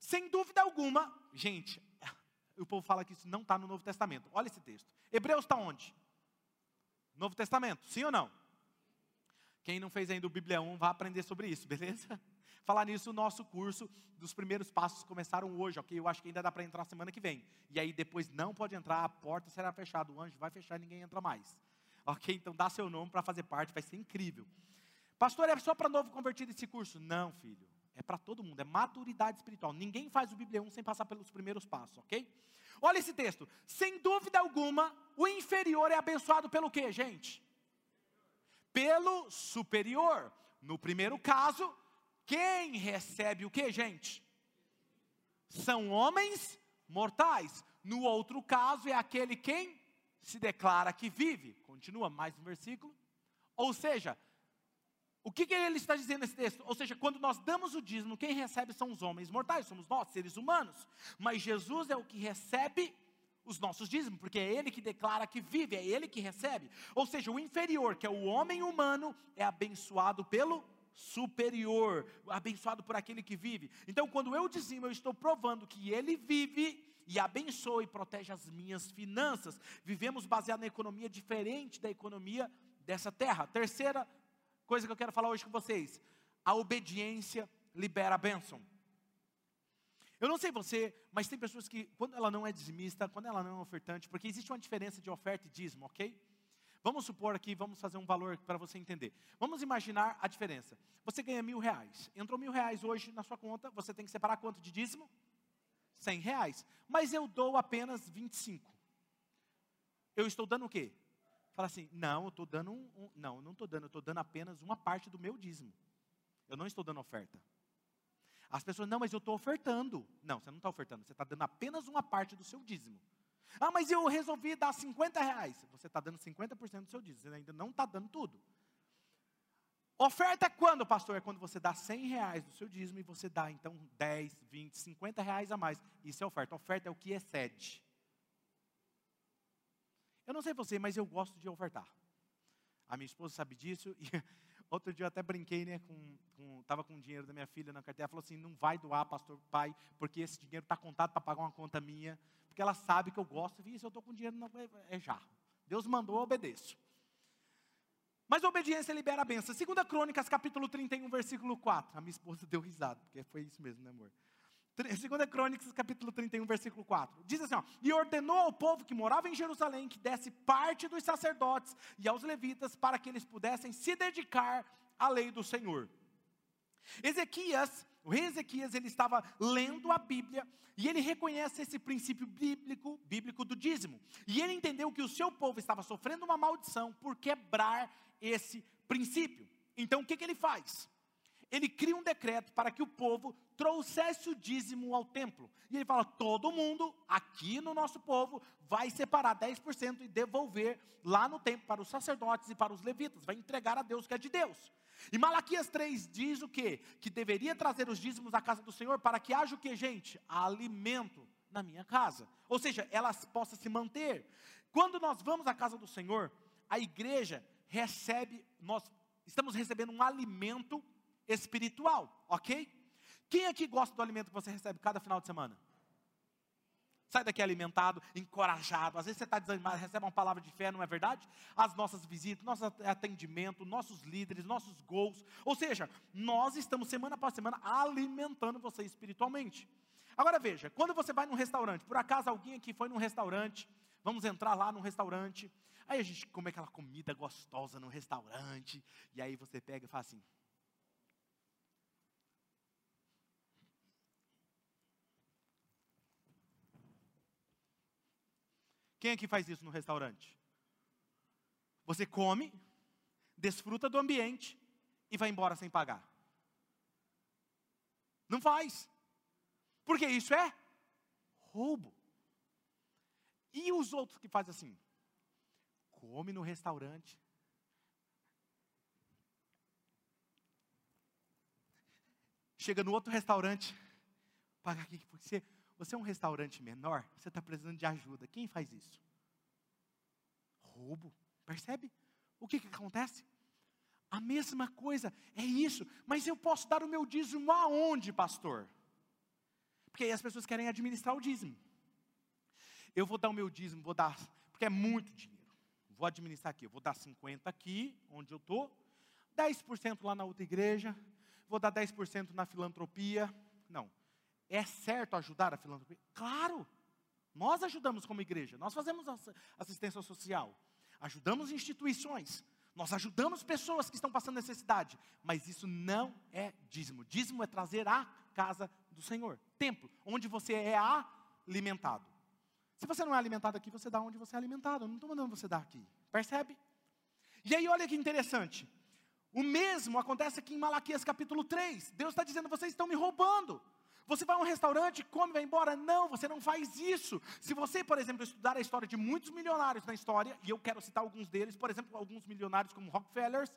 Sem dúvida alguma, gente, <laughs> o povo fala que isso não está no Novo Testamento. Olha esse texto. Hebreus está onde? Novo Testamento, sim ou não? Quem não fez ainda o Bíblia 1, vai aprender sobre isso, <laughs> beleza? Falar nisso, o nosso curso dos primeiros passos começaram hoje, ok? Eu acho que ainda dá para entrar semana que vem. E aí depois não pode entrar, a porta será fechada, o anjo vai fechar e ninguém entra mais. Ok? Então dá seu nome para fazer parte, vai ser incrível. Pastor, é só para novo convertido esse curso? Não, filho. É para todo mundo, é maturidade espiritual. Ninguém faz o Bíblia 1 sem passar pelos primeiros passos, ok? Olha esse texto. Sem dúvida alguma, o inferior é abençoado pelo quê, gente? Pelo superior. No primeiro caso, quem recebe o que, gente? São homens mortais. No outro caso, é aquele quem se declara que vive. Continua mais um versículo. Ou seja, o que, que, ele está dizendo nesse texto? Ou seja, quando nós damos o dízimo, quem recebe são os homens mortais, somos nós, seres humanos. Mas Jesus é o que recebe os nossos dízimos, porque é ele que declara que vive, é ele que recebe. Ou seja, o inferior, que é o homem humano, é abençoado pelo superior, abençoado por aquele que vive. Então, quando eu dizimo, eu estou provando que ele vive e abençoa e protege as minhas finanças. Vivemos baseado na economia diferente da economia dessa terra. Terceira coisa que eu quero falar hoje com vocês: a obediência libera a bênção. Eu não sei você, mas tem pessoas que, quando ela não é dizimista, quando ela não é ofertante, porque existe uma diferença de oferta e dízimo, ok? Vamos supor aqui, vamos fazer um valor para você entender. Vamos imaginar a diferença. Você ganha mil reais. Entrou mil reais hoje na sua conta, você tem que separar quanto de dízimo? Cem reais. Mas eu dou apenas 25. Eu estou dando o quê? Fala assim, não, eu estou dando um, um não, eu não estou dando, eu estou dando apenas uma parte do meu dízimo. Eu não estou dando oferta. As pessoas, não, mas eu estou ofertando. Não, você não está ofertando, você está dando apenas uma parte do seu dízimo. Ah, mas eu resolvi dar 50 reais. Você está dando 50% do seu dízimo, você ainda não está dando tudo. Oferta é quando, pastor? É quando você dá 100 reais do seu dízimo e você dá então 10, 20, 50 reais a mais. Isso é oferta. Oferta é o que excede. Eu não sei você, mas eu gosto de ofertar. A minha esposa sabe disso <laughs> e outro dia eu até brinquei, né, com, com tava com o dinheiro da minha filha na carteira, falou assim, não vai doar, pastor, pai, porque esse dinheiro está contado para pagar uma conta minha, porque ela sabe que eu gosto, e se eu estou com dinheiro, não, é, é já. Deus mandou, eu obedeço. Mas a obediência libera a benção. Segunda Crônicas, capítulo 31, versículo 4. A minha esposa <laughs> deu risada, porque foi isso mesmo, né, amor? Segunda Crônicas, capítulo 31, versículo 4. Diz assim, ó, E ordenou ao povo que morava em Jerusalém que desse parte dos sacerdotes e aos levitas para que eles pudessem se dedicar à lei do Senhor. Ezequias o rei Ezequias, ele estava lendo a Bíblia e ele reconhece esse princípio bíblico, bíblico do dízimo. E ele entendeu que o seu povo estava sofrendo uma maldição por quebrar esse princípio. Então o que, que ele faz? Ele cria um decreto para que o povo trouxesse o dízimo ao templo. E ele fala: todo mundo aqui no nosso povo vai separar 10% e devolver lá no templo para os sacerdotes e para os levitas, vai entregar a Deus que é de Deus. E Malaquias 3 diz o quê? Que deveria trazer os dízimos à casa do Senhor para que haja o que, gente? Alimento na minha casa. Ou seja, elas possam se manter. Quando nós vamos à casa do Senhor, a igreja recebe, nós estamos recebendo um alimento espiritual, ok? Quem aqui gosta do alimento que você recebe cada final de semana? Sai daqui alimentado, encorajado. Às vezes você está desanimado, recebe uma palavra de fé, não é verdade? As nossas visitas, nosso atendimento, nossos líderes, nossos gols. Ou seja, nós estamos semana após semana alimentando você espiritualmente. Agora veja, quando você vai num restaurante, por acaso alguém aqui foi num restaurante, vamos entrar lá num restaurante, aí a gente come aquela comida gostosa no restaurante, e aí você pega e fala assim: Quem aqui faz isso no restaurante? Você come, desfruta do ambiente e vai embora sem pagar. Não faz. Porque isso é roubo. E os outros que fazem assim? Come no restaurante. Chega no outro restaurante, paga aqui, porque você você é um restaurante menor, você está precisando de ajuda. Quem faz isso? Roubo. Percebe? O que, que acontece? A mesma coisa, é isso. Mas eu posso dar o meu dízimo aonde, pastor? Porque aí as pessoas querem administrar o dízimo. Eu vou dar o meu dízimo, vou dar, porque é muito dinheiro. Vou administrar aqui, eu vou dar 50 aqui, onde eu estou, 10% lá na outra igreja, vou dar 10% na filantropia. Não, é certo ajudar a filantropia? Claro! Nós ajudamos como igreja, nós fazemos assistência social, ajudamos instituições, nós ajudamos pessoas que estão passando necessidade, mas isso não é dízimo. Dízimo é trazer a casa do Senhor, templo, onde você é alimentado. Se você não é alimentado aqui, você dá onde você é alimentado. Eu não estou mandando você dar aqui. Percebe? E aí, olha que interessante. O mesmo acontece aqui em Malaquias capítulo 3. Deus está dizendo: vocês estão me roubando. Você vai a um restaurante, come vai embora? Não, você não faz isso. Se você, por exemplo, estudar a história de muitos milionários na história, e eu quero citar alguns deles, por exemplo, alguns milionários como Rockefeller,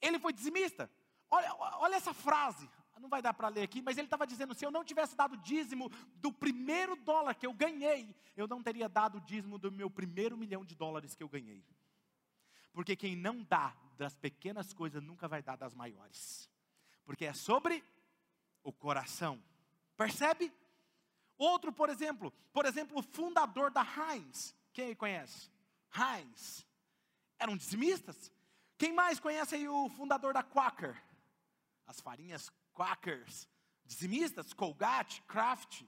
ele foi dizimista. Olha, olha essa frase, não vai dar para ler aqui, mas ele estava dizendo: se eu não tivesse dado dízimo do primeiro dólar que eu ganhei, eu não teria dado dízimo do meu primeiro milhão de dólares que eu ganhei. Porque quem não dá das pequenas coisas nunca vai dar das maiores. Porque é sobre o coração. Percebe? Outro, por exemplo, por exemplo, o fundador da Heinz. Quem conhece? Heinz. Eram dizimistas. Quem mais conhece aí o fundador da Quaker? As farinhas Quakers. Dizimistas, Colgate, Kraft.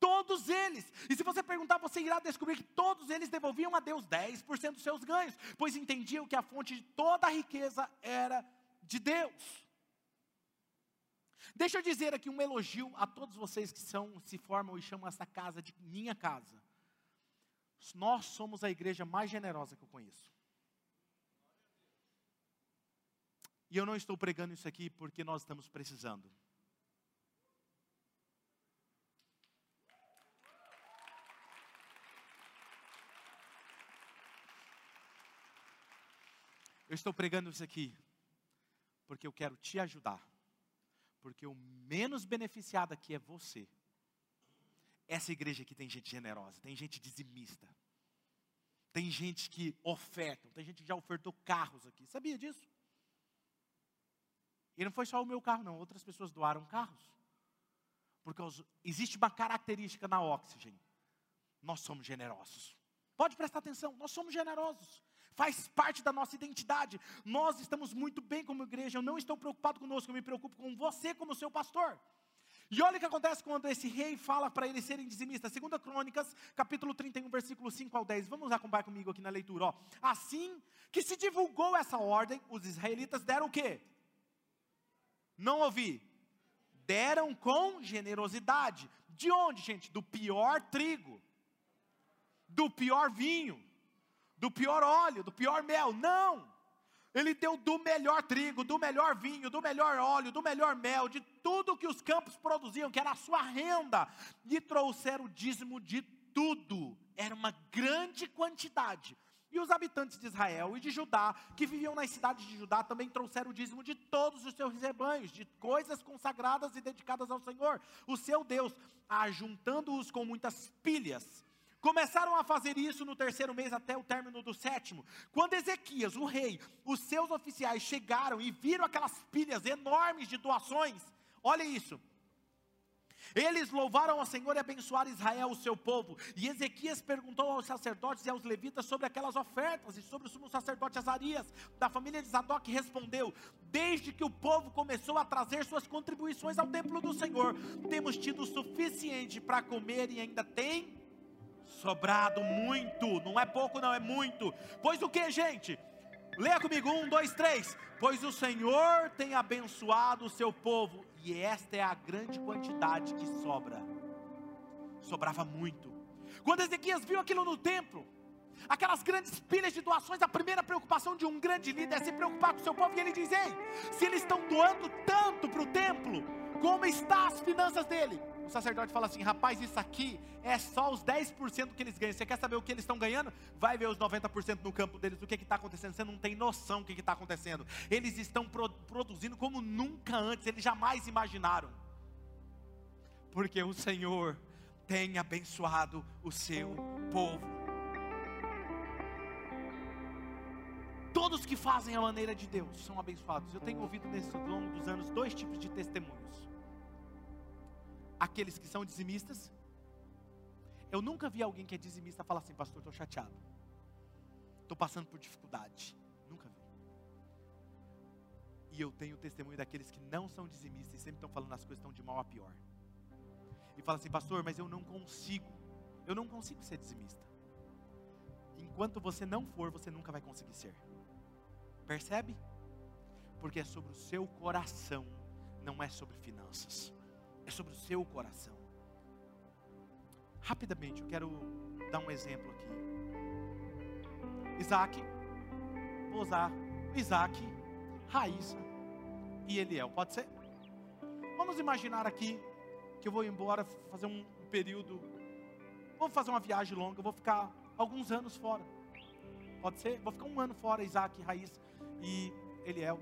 Todos eles. E se você perguntar, você irá descobrir que todos eles devolviam a Deus 10% dos seus ganhos, pois entendiam que a fonte de toda a riqueza era de Deus. Deixa eu dizer aqui um elogio a todos vocês que são, se formam e chamam essa casa de minha casa. Nós somos a igreja mais generosa que eu conheço. E eu não estou pregando isso aqui porque nós estamos precisando. Eu estou pregando isso aqui porque eu quero te ajudar porque o menos beneficiado aqui é você. Essa igreja aqui tem gente generosa, tem gente dizimista, tem gente que oferta, tem gente que já ofertou carros aqui. Sabia disso? E não foi só o meu carro, não. Outras pessoas doaram carros. Porque existe uma característica na Oxygen. Nós somos generosos. Pode prestar atenção, nós somos generosos faz parte da nossa identidade. Nós estamos muito bem como igreja, eu não estou preocupado conosco, eu me preocupo com você como seu pastor. E olha o que acontece quando esse rei fala para eles serem dizimistas. Segunda Crônicas, capítulo 31, versículo 5 ao 10. Vamos acompanhar comigo aqui na leitura. Ó. Assim que se divulgou essa ordem, os israelitas deram o quê? Não ouvi. deram com generosidade. De onde, gente? Do pior trigo, do pior vinho, do pior óleo, do pior mel. Não! Ele deu do melhor trigo, do melhor vinho, do melhor óleo, do melhor mel, de tudo que os campos produziam, que era a sua renda, e trouxeram o dízimo de tudo. Era uma grande quantidade. E os habitantes de Israel e de Judá, que viviam nas cidades de Judá, também trouxeram o dízimo de todos os seus rebanhos, de coisas consagradas e dedicadas ao Senhor, o seu Deus, ajuntando-os com muitas pilhas. Começaram a fazer isso no terceiro mês até o término do sétimo. Quando Ezequias, o rei, os seus oficiais chegaram e viram aquelas pilhas enormes de doações, olha isso. Eles louvaram ao Senhor e abençoaram Israel, o seu povo. E Ezequias perguntou aos sacerdotes e aos levitas sobre aquelas ofertas e sobre o sumo sacerdote Azarias, da família de Zadok, respondeu: Desde que o povo começou a trazer suas contribuições ao templo do Senhor, temos tido o suficiente para comer e ainda tem sobrado muito. Não é pouco, não, é muito. Pois o que, gente? Leia comigo, um, dois, três. Pois o Senhor tem abençoado o seu povo e esta é a grande quantidade que sobra. Sobrava muito. Quando Ezequias viu aquilo no templo, aquelas grandes pilhas de doações, a primeira preocupação de um grande líder é se preocupar com o seu povo. E ele diz: Ei, se eles estão doando tanto para o templo, como estão as finanças dele? Sacerdote fala assim: rapaz, isso aqui é só os 10% que eles ganham. Você quer saber o que eles estão ganhando? Vai ver os 90% no campo deles, o que está acontecendo. Você não tem noção do que está acontecendo. Eles estão pro, produzindo como nunca antes, eles jamais imaginaram. Porque o Senhor tem abençoado o seu povo. Todos que fazem a maneira de Deus são abençoados. Eu tenho ouvido nesse longo dos anos dois tipos de testemunhos aqueles que são dizimistas. Eu nunca vi alguém que é dizimista falar assim, pastor, estou chateado. Estou passando por dificuldade. Nunca vi. E eu tenho o testemunho daqueles que não são dizimistas e sempre estão falando as coisas estão de mal a pior. E fala assim, pastor, mas eu não consigo. Eu não consigo ser dizimista. Enquanto você não for, você nunca vai conseguir ser. Percebe? Porque é sobre o seu coração, não é sobre finanças é sobre o seu coração. Rapidamente, eu quero dar um exemplo aqui. Isaac, vou usar Isaac, Raíssa e Eliel, pode ser? Vamos imaginar aqui que eu vou embora fazer um período, vou fazer uma viagem longa, vou ficar alguns anos fora. Pode ser? Vou ficar um ano fora, Isaac, Raíssa e Eliel.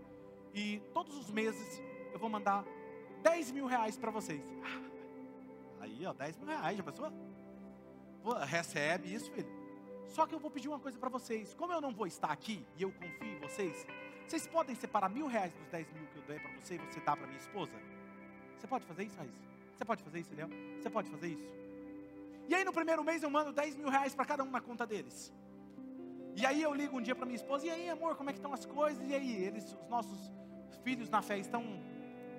E todos os meses eu vou mandar 10 mil reais para vocês. Aí, ó, 10 mil reais, já pensou? Recebe isso, filho. Só que eu vou pedir uma coisa para vocês. Como eu não vou estar aqui e eu confio em vocês, vocês podem separar mil reais dos 10 mil que eu dei para você e você dá para minha esposa? Você pode fazer isso, Raíssa? Você pode fazer isso, Léo? Você pode fazer isso? E aí no primeiro mês eu mando 10 mil reais para cada um na conta deles. E aí eu ligo um dia para minha esposa, e aí amor, como é que estão as coisas? E aí, eles, os nossos filhos na fé estão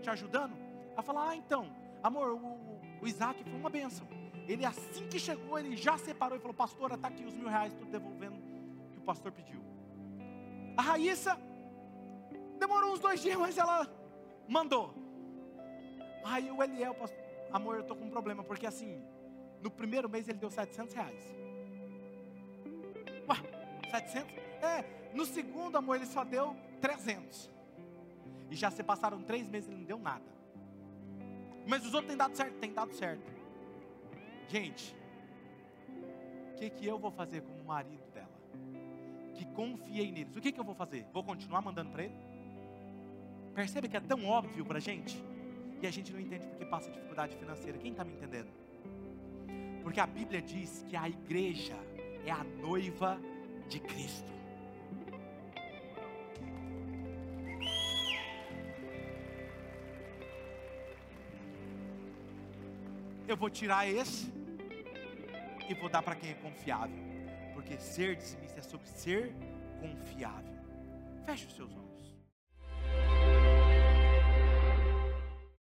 te ajudando? Ela fala: Ah, então, amor, o, o Isaac foi uma benção. Ele, assim que chegou, ele já separou e falou: Pastora, está aqui os mil reais, estou devolvendo que o pastor pediu. A Raíssa demorou uns dois dias, mas ela mandou. Aí o Eliel, pastor, amor, eu estou com um problema, porque assim, no primeiro mês ele deu 700 reais. Ué, 700? É, no segundo, amor, ele só deu 300. E já se passaram três meses, ele não deu nada. Mas os outros têm dado certo? Tem dado certo. Gente, o que, que eu vou fazer como marido dela? Que confiei neles. O que, que eu vou fazer? Vou continuar mandando para ele? Percebe que é tão óbvio para a gente? E a gente não entende porque passa dificuldade financeira. Quem está me entendendo? Porque a Bíblia diz que a igreja é a noiva de Cristo. Eu vou tirar esse e vou dar para quem é confiável. Porque ser dizimista é sobre ser confiável. Feche os seus olhos.